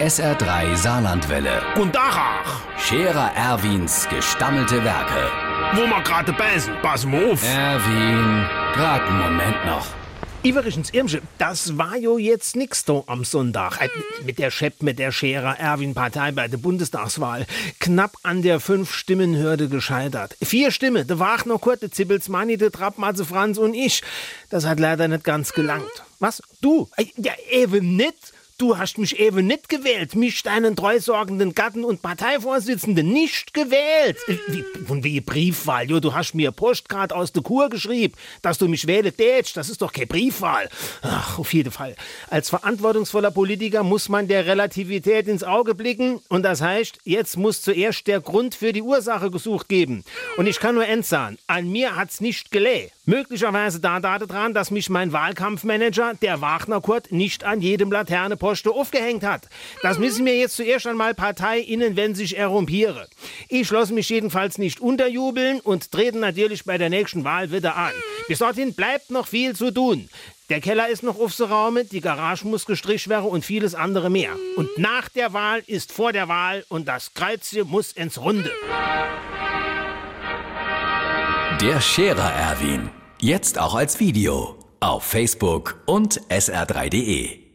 SR3 Saarlandwelle. Und Dachach, Scherer Erwins gestammelte Werke. wo wir gerade beißen, pass mal auf. Erwin, grad einen Moment noch. Iverichens Irmsche, das war jo jetzt nix da am Sonntag. Äh, Mit der Schepp, mit der Scherer Erwin-Partei bei der Bundestagswahl. Knapp an der Fünf-Stimmen-Hürde gescheitert. Vier Stimmen, der Wagner Kurt, der Zippelsmanni, der Trappmatze Franz und ich. Das hat leider nicht ganz gelangt. Was? Du? Äh, Ja, eben nicht. Du hast mich eben nicht gewählt, mich, deinen treusorgenden Gatten und Parteivorsitzenden, nicht gewählt. Äh, Wie, von wie Briefwahl, jo, du hast mir Postgrad aus der Kur geschrieben, dass du mich wähle tätst, das ist doch keine Briefwahl. Ach, auf jeden Fall. Als verantwortungsvoller Politiker muss man der Relativität ins Auge blicken und das heißt, jetzt muss zuerst der Grund für die Ursache gesucht geben. Und ich kann nur entsagen, an mir hat's nicht geleh. Möglicherweise da dran, dass mich mein Wahlkampfmanager, der Wagner Kurt, nicht an jedem Laterneposte aufgehängt hat. Das müssen mir jetzt zuerst einmal ParteiInnen, wenn sich errumpiere. Ich schloss mich jedenfalls nicht unterjubeln und trete natürlich bei der nächsten Wahl wieder an. Bis dorthin bleibt noch viel zu tun. Der Keller ist noch aufzuraumen, die Garage muss gestrichen werden und vieles andere mehr. Und nach der Wahl ist vor der Wahl und das Kreuzchen muss ins Runde. Der Scherer Erwin. Jetzt auch als Video. Auf Facebook und sr3.de.